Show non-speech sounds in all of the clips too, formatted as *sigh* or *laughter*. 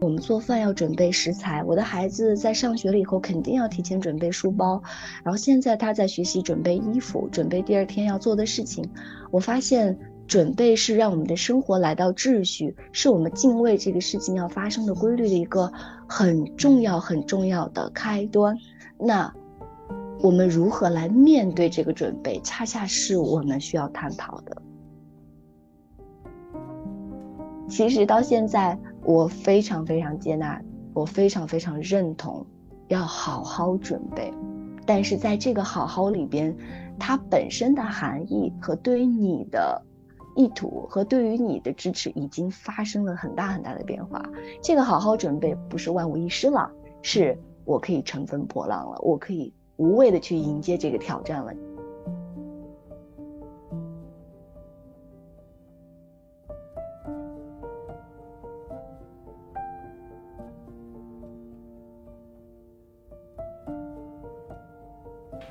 我们做饭要准备食材，我的孩子在上学了以后肯定要提前准备书包，然后现在他在学习准备衣服，准备第二天要做的事情。我发现准备是让我们的生活来到秩序，是我们敬畏这个事情要发生的规律的一个很重要很重要的开端。那我们如何来面对这个准备，恰恰是我们需要探讨的。其实到现在。我非常非常接纳，我非常非常认同，要好好准备。但是在这个好好里边，它本身的含义和对于你的意图和对于你的支持已经发生了很大很大的变化。这个好好准备不是万无一失了，是我可以乘风破浪了，我可以无畏的去迎接这个挑战了。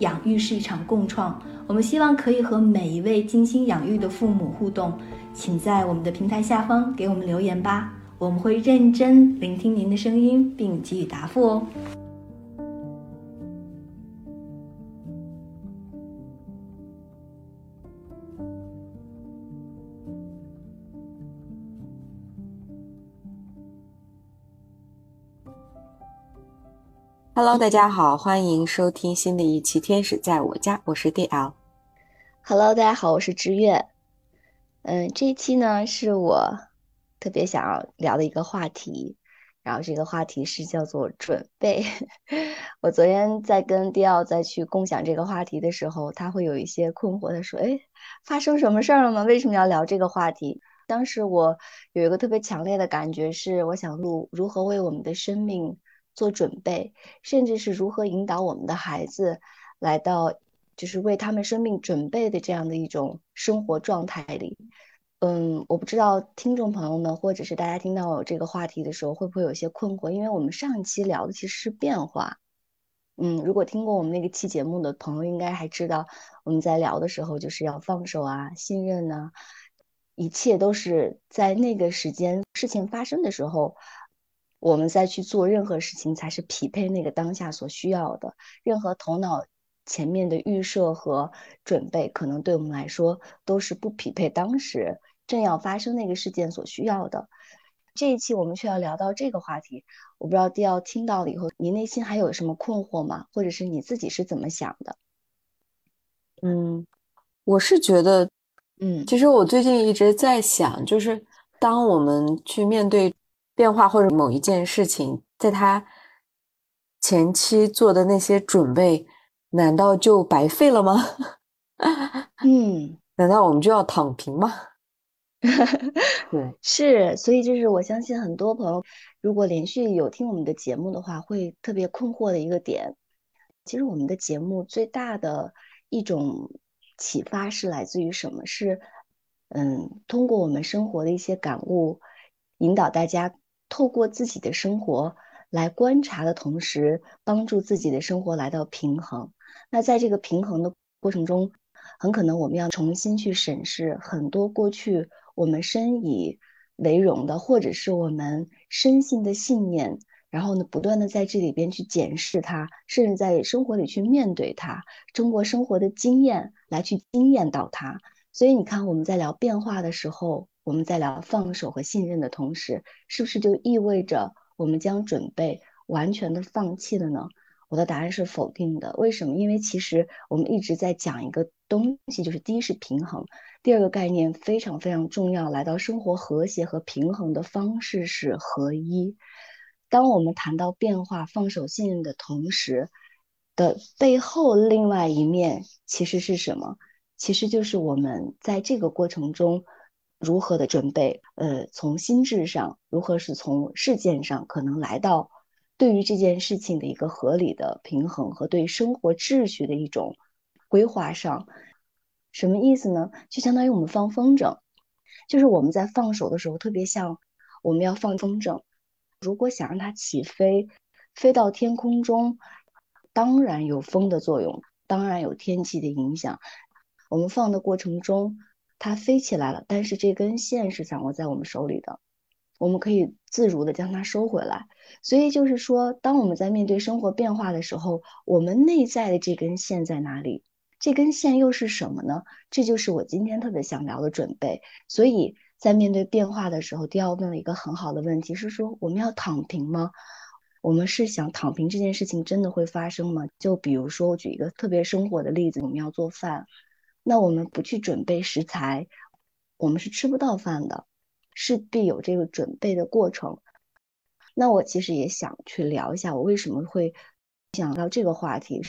养育是一场共创。我们希望可以和每一位精心养育的父母互动。请在我们的平台下方给我们留言吧，我们会认真聆听您的声音，并给予答复哦。Hello，大家好，欢迎收听新的一期《天使在我家》，我是 DL。Hello，大家好，我是知月。嗯，这一期呢是我特别想要聊的一个话题，然后这个话题是叫做准备。*laughs* 我昨天在跟迪奥再去共享这个话题的时候，他会有一些困惑，他说：“哎，发生什么事儿了吗？为什么要聊这个话题？”当时我有一个特别强烈的感觉是，我想录如何为我们的生命做准备，甚至是如何引导我们的孩子来到。就是为他们生命准备的这样的一种生活状态里，嗯，我不知道听众朋友们或者是大家听到我这个话题的时候会不会有些困惑，因为我们上一期聊的其实是变化，嗯，如果听过我们那个期节目的朋友应该还知道，我们在聊的时候就是要放手啊，信任呢，一切都是在那个时间事情发生的时候，我们再去做任何事情才是匹配那个当下所需要的，任何头脑。前面的预设和准备，可能对我们来说都是不匹配当时正要发生那个事件所需要的。这一期我们却要聊到这个话题，我不知道迪奥听到了以后，你内心还有什么困惑吗？或者是你自己是怎么想的？嗯，我是觉得，嗯，其实我最近一直在想，就是当我们去面对变化或者某一件事情，在他前期做的那些准备。难道就白费了吗？*laughs* 嗯，难道我们就要躺平吗？对，*laughs* 是，所以这是我相信很多朋友，如果连续有听我们的节目的话，会特别困惑的一个点。其实我们的节目最大的一种启发是来自于什么？是，嗯，通过我们生活的一些感悟，引导大家透过自己的生活来观察的同时，帮助自己的生活来到平衡。那在这个平衡的过程中，很可能我们要重新去审视很多过去我们深以为荣的，或者是我们深信的信念，然后呢，不断的在这里边去检视它，甚至在生活里去面对它，通过生活的经验来去经验到它。所以你看，我们在聊变化的时候，我们在聊放手和信任的同时，是不是就意味着我们将准备完全的放弃了呢？我的答案是否定的。为什么？因为其实我们一直在讲一个东西，就是第一是平衡，第二个概念非常非常重要。来到生活和谐和平衡的方式是合一。当我们谈到变化、放手、信任的同时，的背后另外一面其实是什么？其实就是我们在这个过程中如何的准备。呃，从心智上，如何是从事件上可能来到。对于这件事情的一个合理的平衡和对生活秩序的一种规划上，什么意思呢？就相当于我们放风筝，就是我们在放手的时候，特别像我们要放风筝，如果想让它起飞，飞到天空中，当然有风的作用，当然有天气的影响。我们放的过程中，它飞起来了，但是这根线是掌握在我们手里的。我们可以自如的将它收回来，所以就是说，当我们在面对生活变化的时候，我们内在的这根线在哪里？这根线又是什么呢？这就是我今天特别想聊的准备。所以在面对变化的时候，第二问了一个很好的问题，是说我们要躺平吗？我们是想躺平这件事情真的会发生吗？就比如说，我举一个特别生活的例子，我们要做饭，那我们不去准备食材，我们是吃不到饭的。势必有这个准备的过程。那我其实也想去聊一下，我为什么会想到这个话题，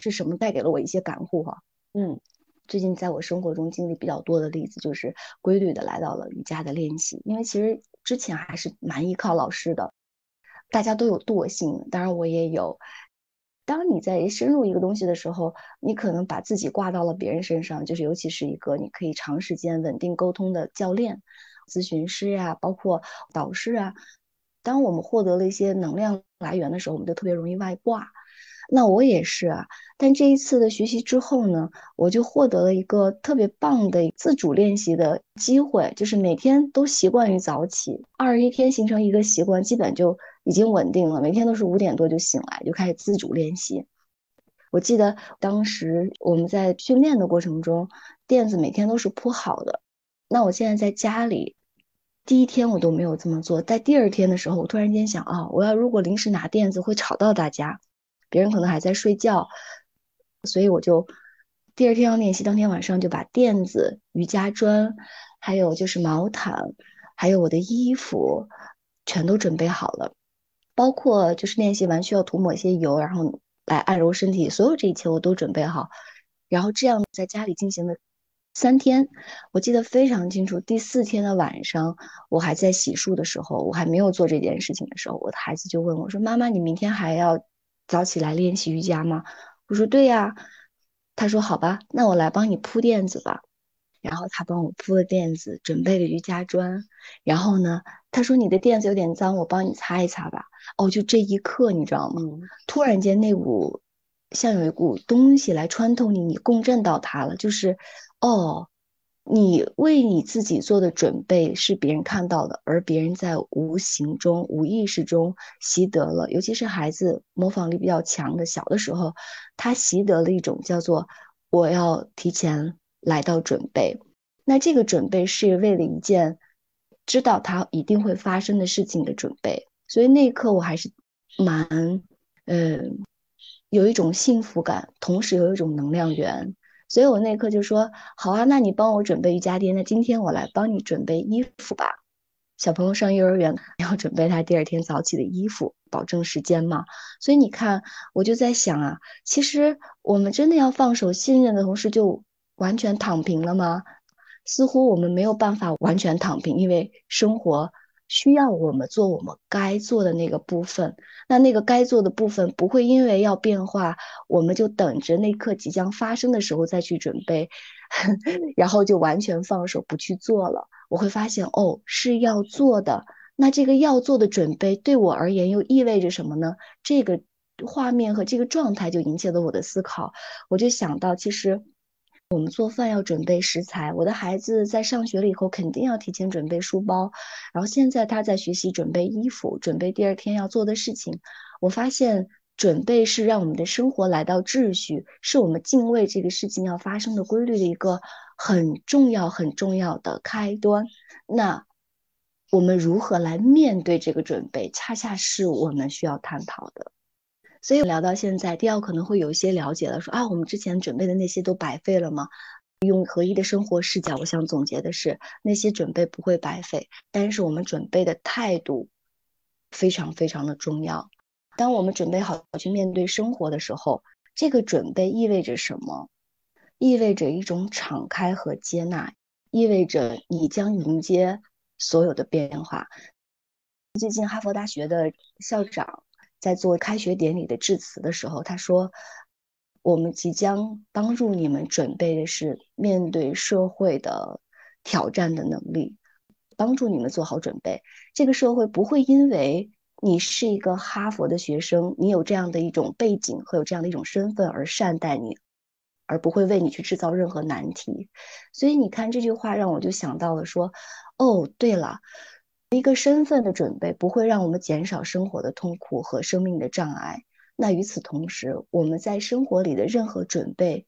是什么带给了我一些感悟哈？嗯，最近在我生活中经历比较多的例子，就是规律的来到了瑜伽的练习。因为其实之前还是蛮依靠老师的，大家都有惰性，当然我也有。当你在深入一个东西的时候，你可能把自己挂到了别人身上，就是尤其是一个你可以长时间稳定沟通的教练。咨询师呀，包括导师啊，当我们获得了一些能量来源的时候，我们就特别容易外挂。那我也是啊，但这一次的学习之后呢，我就获得了一个特别棒的自主练习的机会，就是每天都习惯于早起，二十一天形成一个习惯，基本就已经稳定了。每天都是五点多就醒来，就开始自主练习。我记得当时我们在训练的过程中，垫子每天都是铺好的。那我现在在家里。第一天我都没有这么做，在第二天的时候，我突然间想啊，我要如果临时拿垫子会吵到大家，别人可能还在睡觉，所以我就第二天要练习，当天晚上就把垫子、瑜伽砖，还有就是毛毯，还有我的衣服，全都准备好了，包括就是练习完需要涂抹一些油，然后来按揉身体，所有这一切我都准备好，然后这样在家里进行的。三天，我记得非常清楚。第四天的晚上，我还在洗漱的时候，我还没有做这件事情的时候，我的孩子就问我说：“妈妈，你明天还要早起来练习瑜伽吗？”我说：“对呀。”他说：“好吧，那我来帮你铺垫子吧。”然后他帮我铺了垫子，准备了瑜伽砖。然后呢，他说：“你的垫子有点脏，我帮你擦一擦吧。”哦，就这一刻，你知道吗？突然间，那股像有一股东西来穿透你，你共振到他了，就是。哦，你为你自己做的准备是别人看到的，而别人在无形中、无意识中习得了。尤其是孩子模仿力比较强的，小的时候，他习得了一种叫做“我要提前来到准备”。那这个准备是为了一件知道它一定会发生的事情的准备。所以那一刻我还是蛮，嗯，有一种幸福感，同时有一种能量源。所以我那一刻就说好啊，那你帮我准备瑜伽垫，那今天我来帮你准备衣服吧。小朋友上幼儿园 *laughs* 要准备他第二天早起的衣服，保证时间嘛。所以你看，我就在想啊，其实我们真的要放手信任的同时，就完全躺平了吗？似乎我们没有办法完全躺平，因为生活。需要我们做我们该做的那个部分，那那个该做的部分不会因为要变化，我们就等着那刻即将发生的时候再去准备，*laughs* 然后就完全放手不去做了。我会发现，哦，是要做的。那这个要做的准备对我而言又意味着什么呢？这个画面和这个状态就引起了我的思考。我就想到，其实。我们做饭要准备食材，我的孩子在上学了以后肯定要提前准备书包，然后现在他在学习准备衣服，准备第二天要做的事情。我发现准备是让我们的生活来到秩序，是我们敬畏这个事情要发生的规律的一个很重要很重要的开端。那我们如何来面对这个准备，恰恰是我们需要探讨的。所以聊到现在，第二可能会有一些了解了，说啊，我们之前准备的那些都白费了吗？用合一的生活视角，我想总结的是，那些准备不会白费，但是我们准备的态度非常非常的重要。当我们准备好去面对生活的时候，这个准备意味着什么？意味着一种敞开和接纳，意味着你将迎接所有的变化。最近哈佛大学的校长。在做开学典礼的致辞的时候，他说：“我们即将帮助你们准备的是面对社会的挑战的能力，帮助你们做好准备。这个社会不会因为你是一个哈佛的学生，你有这样的一种背景和有这样的一种身份而善待你，而不会为你去制造任何难题。所以你看这句话，让我就想到了说：哦，对了。”一个身份的准备不会让我们减少生活的痛苦和生命的障碍。那与此同时，我们在生活里的任何准备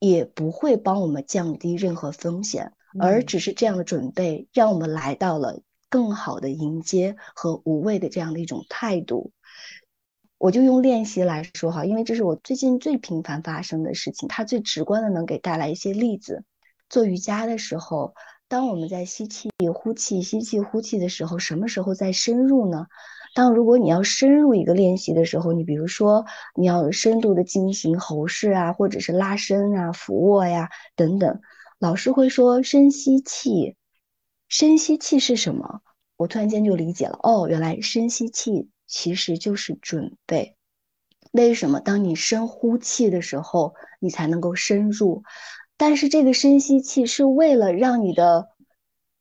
也不会帮我们降低任何风险，而只是这样的准备让我们来到了更好的迎接和无畏的这样的一种态度。我就用练习来说哈，因为这是我最近最频繁发生的事情，它最直观的能给带来一些例子。做瑜伽的时候。当我们在吸气、呼气、吸气、呼气的时候，什么时候在深入呢？当如果你要深入一个练习的时候，你比如说你要深度的进行喉式啊，或者是拉伸啊、俯卧呀等等，老师会说深吸气。深吸气是什么？我突然间就理解了，哦，原来深吸气其实就是准备。为什么当你深呼气的时候，你才能够深入？但是这个深吸气是为了让你的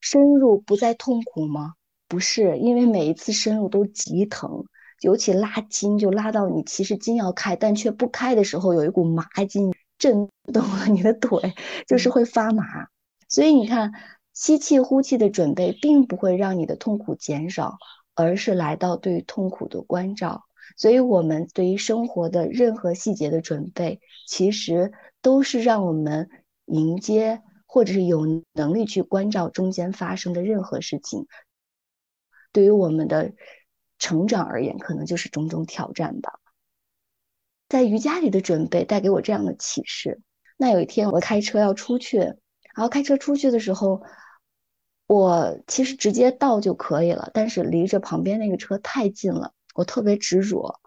深入不再痛苦吗？不是，因为每一次深入都极疼，尤其拉筋就拉到你其实筋要开，但却不开的时候，有一股麻筋震动了你的腿，就是会发麻。所以你看，吸气呼气的准备并不会让你的痛苦减少，而是来到对痛苦的关照。所以，我们对于生活的任何细节的准备，其实都是让我们。迎接，或者是有能力去关照中间发生的任何事情，对于我们的成长而言，可能就是种种挑战吧。在瑜伽里的准备带给我这样的启示。那有一天我开车要出去，然后开车出去的时候，我其实直接倒就可以了，但是离着旁边那个车太近了，我特别执着，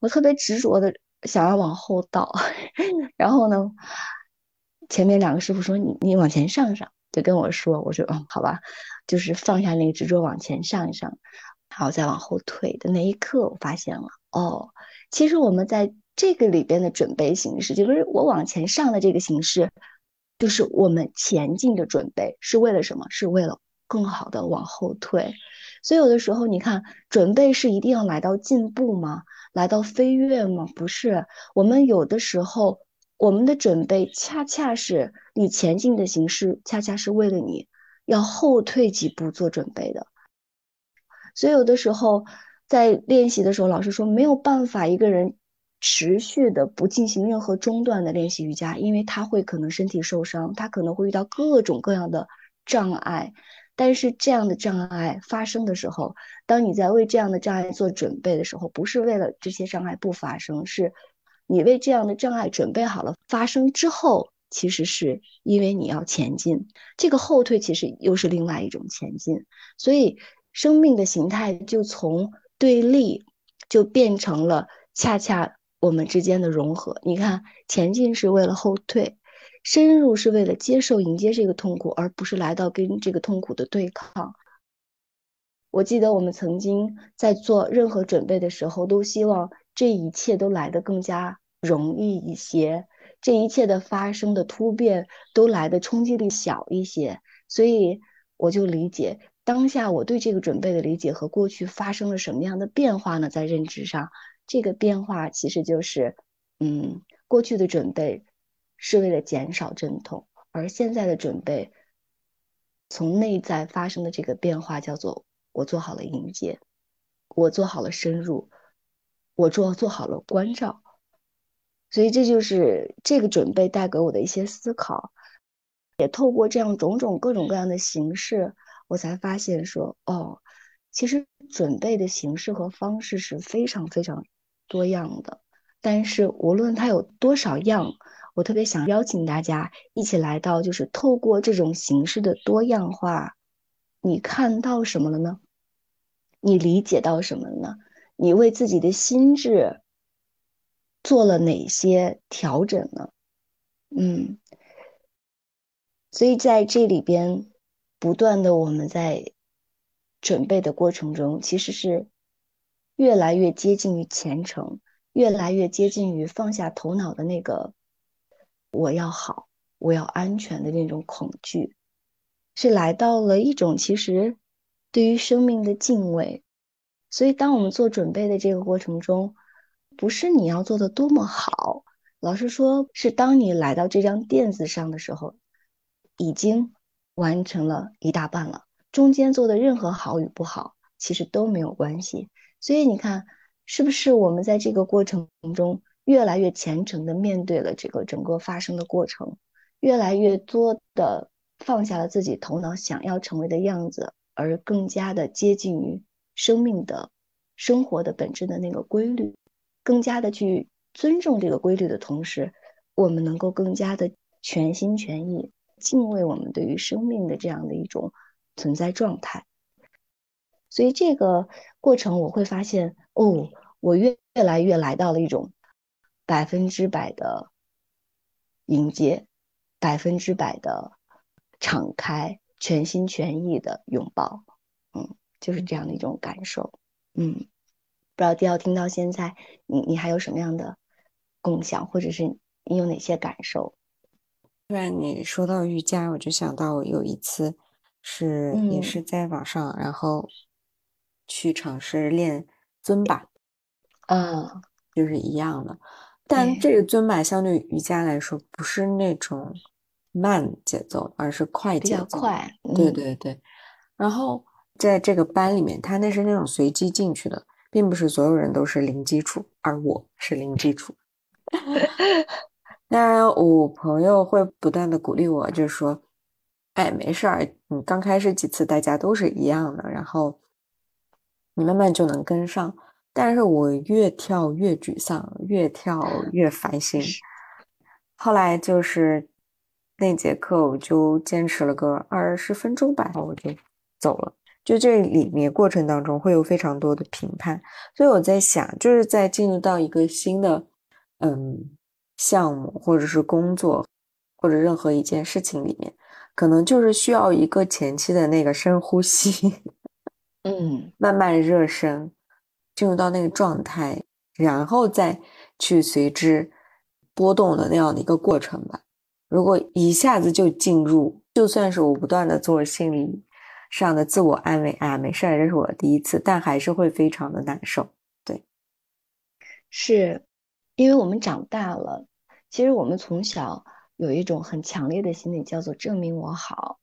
我特别执着的想要往后倒，*laughs* 然后呢？前面两个师傅说：“你你往前上上。”就跟我说：“我说嗯，好吧，就是放下那个执着，往前上一上，然后再往后退的那一刻，我发现了哦，其实我们在这个里边的准备形式，就是我往前上的这个形式，就是我们前进的准备，是为了什么？是为了更好的往后退。所以有的时候，你看，准备是一定要来到进步吗？来到飞跃吗？不是，我们有的时候。”我们的准备恰恰是你前进的形式，恰恰是为了你要后退几步做准备的。所以有的时候在练习的时候，老师说没有办法一个人持续的不进行任何中断的练习瑜伽，因为他会可能身体受伤，他可能会遇到各种各样的障碍。但是这样的障碍发生的时候，当你在为这样的障碍做准备的时候，不是为了这些障碍不发生，是。你为这样的障碍准备好了，发生之后，其实是因为你要前进，这个后退其实又是另外一种前进，所以生命的形态就从对立，就变成了恰恰我们之间的融合。你看，前进是为了后退，深入是为了接受迎接这个痛苦，而不是来到跟这个痛苦的对抗。我记得我们曾经在做任何准备的时候，都希望。这一切都来得更加容易一些，这一切的发生的突变都来的冲击力小一些，所以我就理解当下我对这个准备的理解和过去发生了什么样的变化呢？在认知上，这个变化其实就是，嗯，过去的准备是为了减少阵痛，而现在的准备从内在发生的这个变化叫做我做好了迎接，我做好了深入。我做做好了关照，所以这就是这个准备带给我的一些思考，也透过这样种种各种各样的形式，我才发现说，哦，其实准备的形式和方式是非常非常多样的。但是无论它有多少样，我特别想邀请大家一起来到，就是透过这种形式的多样化，你看到什么了呢？你理解到什么了呢？你为自己的心智做了哪些调整呢？嗯，所以在这里边，不断的我们在准备的过程中，其实是越来越接近于虔诚，越来越接近于放下头脑的那个我要好，我要安全的那种恐惧，是来到了一种其实对于生命的敬畏。所以，当我们做准备的这个过程中，不是你要做的多么好，老实说，是当你来到这张垫子上的时候，已经完成了一大半了。中间做的任何好与不好，其实都没有关系。所以你看，是不是我们在这个过程中越来越虔诚的面对了这个整个发生的过程，越来越多的放下了自己头脑想要成为的样子，而更加的接近于。生命的生活的本质的那个规律，更加的去尊重这个规律的同时，我们能够更加的全心全意敬畏我们对于生命的这样的一种存在状态。所以这个过程我会发现，哦，我越越来越来到了一种百分之百的迎接，百分之百的敞开，全心全意的拥抱，就是这样的一种感受，嗯，不知道迪奥听到现在，你你还有什么样的共享，或者是你有哪些感受？突然你说到瑜伽，我就想到我有一次是也是在网上，然后去尝试练尊巴，嗯，就是一样的，但这个尊巴相对于瑜伽来说不是那种慢节奏，而是快节奏，比较快，对对对，然后。在这个班里面，他那是那种随机进去的，并不是所有人都是零基础，而我是零基础。*laughs* 当然，我朋友会不断的鼓励我，就是说，哎，没事儿，你刚开始几次大家都是一样的，然后你慢慢就能跟上。但是我越跳越沮丧，越跳越烦心。后来就是那节课，我就坚持了个二十分钟吧，然后我就走了。就这里面过程当中会有非常多的评判，所以我在想，就是在进入到一个新的嗯项目或者是工作或者任何一件事情里面，可能就是需要一个前期的那个深呼吸，嗯，*laughs* 慢慢热身，进入到那个状态，然后再去随之波动的那样的一个过程吧。如果一下子就进入，就算是我不断的做心理。上的自我安慰啊，没事儿，这是我第一次，但还是会非常的难受。对，是因为我们长大了，其实我们从小有一种很强烈的心理，叫做证明我好。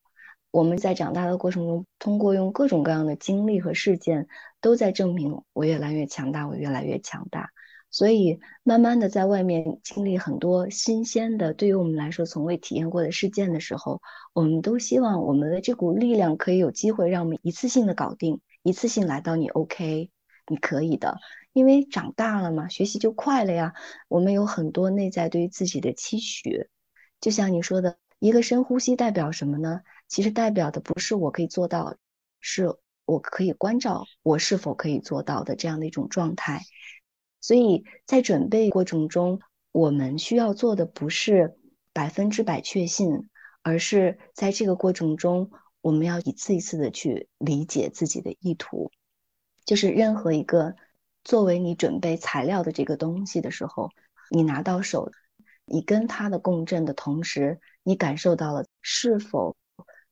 我们在长大的过程中，通过用各种各样的经历和事件，都在证明我越来越强大，我越来越强大。所以，慢慢的在外面经历很多新鲜的，对于我们来说从未体验过的事件的时候，我们都希望我们的这股力量可以有机会让我们一次性的搞定，一次性来到你 OK，你可以的，因为长大了嘛，学习就快了呀。我们有很多内在对于自己的期许，就像你说的，一个深呼吸代表什么呢？其实代表的不是我可以做到，是我可以关照我是否可以做到的这样的一种状态。所以在准备过程中，我们需要做的不是百分之百确信，而是在这个过程中，我们要一次一次的去理解自己的意图。就是任何一个作为你准备材料的这个东西的时候，你拿到手，你跟它的共振的同时，你感受到了是否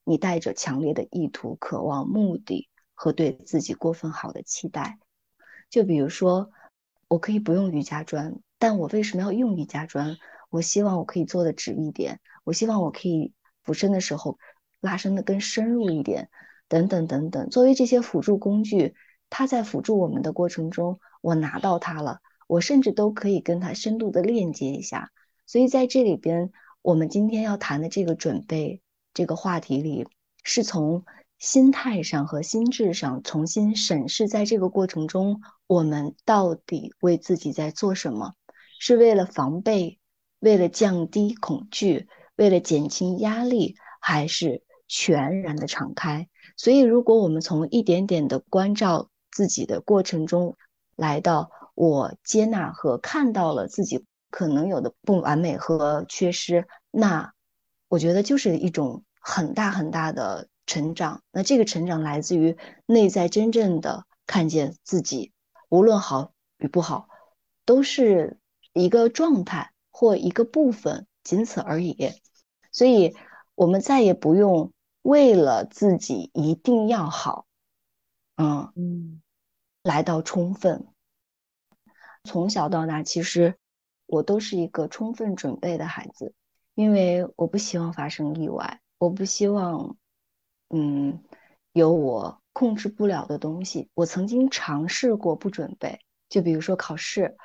你带着强烈的意图、渴望、目的和对自己过分好的期待。就比如说。我可以不用瑜伽砖，但我为什么要用瑜伽砖？我希望我可以做的直一点，我希望我可以俯身的时候拉伸的更深入一点，等等等等。作为这些辅助工具，它在辅助我们的过程中，我拿到它了，我甚至都可以跟它深度的链接一下。所以在这里边，我们今天要谈的这个准备这个话题里，是从。心态上和心智上重新审视，在这个过程中，我们到底为自己在做什么？是为了防备，为了降低恐惧，为了减轻压力，还是全然的敞开？所以，如果我们从一点点的关照自己的过程中，来到我接纳和看到了自己可能有的不完美和缺失，那我觉得就是一种很大很大的。成长，那这个成长来自于内在真正的看见自己，无论好与不好，都是一个状态或一个部分，仅此而已。所以，我们再也不用为了自己一定要好，嗯嗯，来到充分。从小到大，其实我都是一个充分准备的孩子，因为我不希望发生意外，我不希望，嗯，有我控制不了的东西。我曾经尝试过不准备，就比如说考试，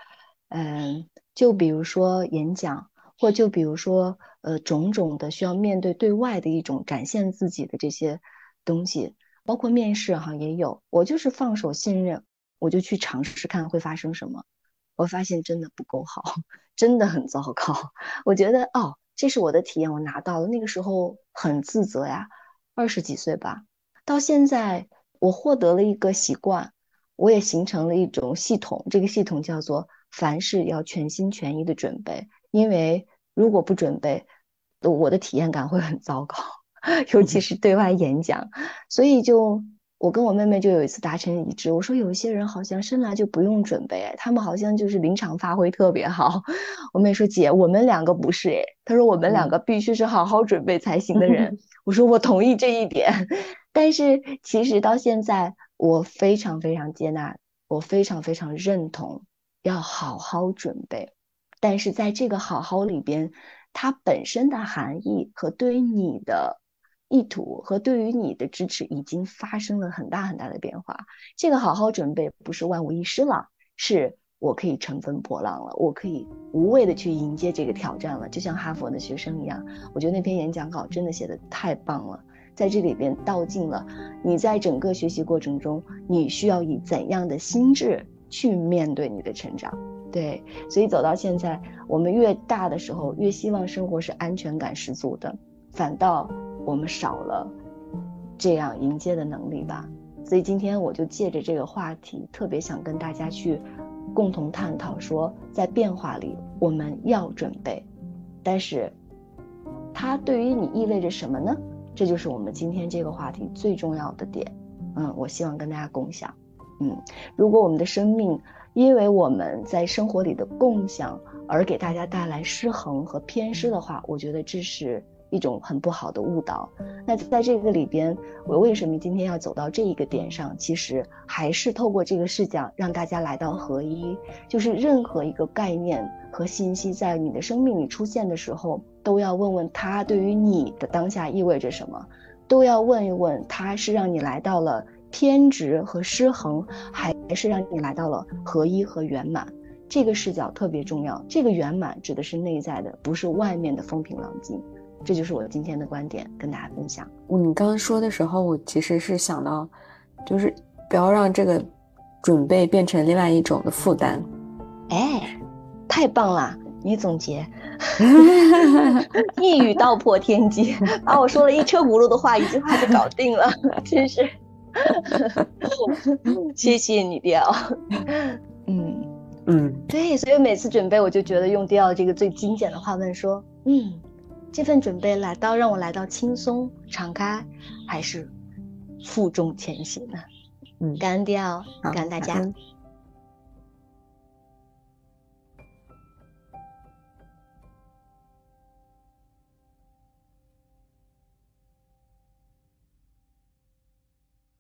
嗯，就比如说演讲，或就比如说呃种种的需要面对对外的一种展现自己的这些东西，包括面试哈也有，我就是放手信任，我就去尝试看会发生什么。我发现真的不够好，*laughs* 真的很糟糕。*laughs* 我觉得哦，这是我的体验，我拿到了。那个时候很自责呀，二十几岁吧。到现在，我获得了一个习惯，我也形成了一种系统。这个系统叫做凡事要全心全意的准备，因为如果不准备，我的体验感会很糟糕，*laughs* 尤其是对外演讲。所以就。我跟我妹妹就有一次达成一致，我说有一些人好像生来就不用准备，他们好像就是临场发挥特别好。*laughs* 我妹说姐，我们两个不是诶，她说我们两个必须是好好准备才行的人。*laughs* 我说我同意这一点，但是其实到现在我非常非常接纳，我非常非常认同要好好准备，但是在这个好好里边，它本身的含义和对于你的。意图和对于你的支持已经发生了很大很大的变化。这个好好准备不是万无一失了，是我可以乘风破浪了，我可以无畏的去迎接这个挑战了。就像哈佛的学生一样，我觉得那篇演讲稿真的写的太棒了，在这里边道尽了你在整个学习过程中，你需要以怎样的心智去面对你的成长。对，所以走到现在，我们越大的时候，越希望生活是安全感十足的，反倒。我们少了这样迎接的能力吧，所以今天我就借着这个话题，特别想跟大家去共同探讨说，在变化里我们要准备，但是它对于你意味着什么呢？这就是我们今天这个话题最重要的点。嗯，我希望跟大家共享。嗯，如果我们的生命因为我们在生活里的共享而给大家带来失衡和偏失的话，我觉得这是。一种很不好的误导。那在这个里边，我为什么今天要走到这一个点上？其实还是透过这个视角，让大家来到合一。就是任何一个概念和信息在你的生命里出现的时候，都要问问它对于你的当下意味着什么，都要问一问它是让你来到了偏执和失衡，还是让你来到了合一和圆满。这个视角特别重要。这个圆满指的是内在的，不是外面的风平浪静。这就是我今天的观点，跟大家分享。你刚刚说的时候，我其实是想到，就是不要让这个准备变成另外一种的负担。哎，太棒了！你总结，*laughs* 一语道破天机，把我说了一车轱辘的话，一句话就搞定了，*laughs* 真是。谢谢你，迪奥。*laughs* 嗯嗯，对，所以每次准备，我就觉得用迪奥这个最精简的话问说，嗯。这份准备来到，让我来到轻松敞开，还是负重前行呢？嗯，感恩迪奥，感恩大家。